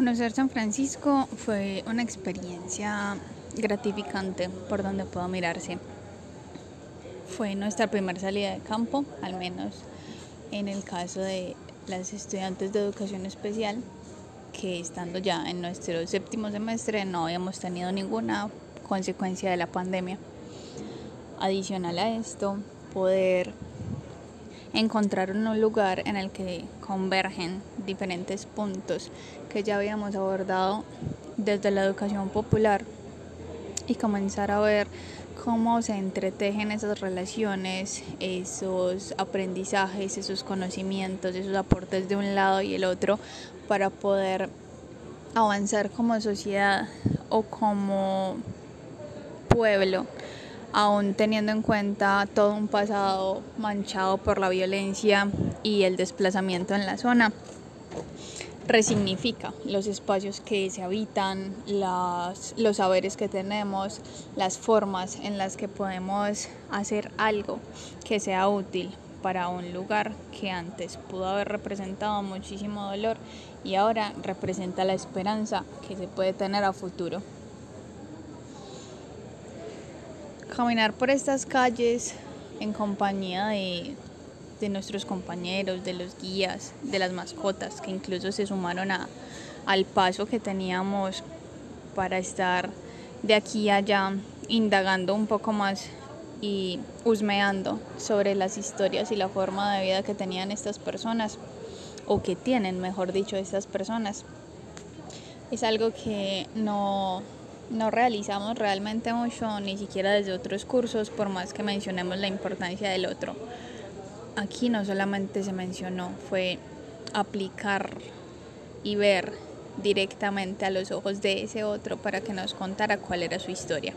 Conocer San Francisco fue una experiencia gratificante por donde puedo mirarse. Fue nuestra primera salida de campo, al menos en el caso de las estudiantes de educación especial, que estando ya en nuestro séptimo semestre no habíamos tenido ninguna consecuencia de la pandemia. Adicional a esto, poder encontrar un lugar en el que convergen diferentes puntos que ya habíamos abordado desde la educación popular y comenzar a ver cómo se entretejen esas relaciones, esos aprendizajes, esos conocimientos, esos aportes de un lado y el otro para poder avanzar como sociedad o como pueblo aún teniendo en cuenta todo un pasado manchado por la violencia y el desplazamiento en la zona, resignifica los espacios que se habitan, las, los saberes que tenemos, las formas en las que podemos hacer algo que sea útil para un lugar que antes pudo haber representado muchísimo dolor y ahora representa la esperanza que se puede tener a futuro. Caminar por estas calles en compañía de, de, nuestros compañeros, de los guías, de las mascotas, que incluso se sumaron a, al paso que teníamos para estar de aquí a allá indagando un poco más y husmeando sobre las historias y la forma de vida que tenían estas personas, o que tienen, mejor dicho, estas personas. Es algo que no, no realizamos realmente mucho, ni siquiera desde otros cursos, por más que mencionemos la importancia del otro. Aquí no solamente se mencionó, fue aplicar y ver directamente a los ojos de ese otro para que nos contara cuál era su historia.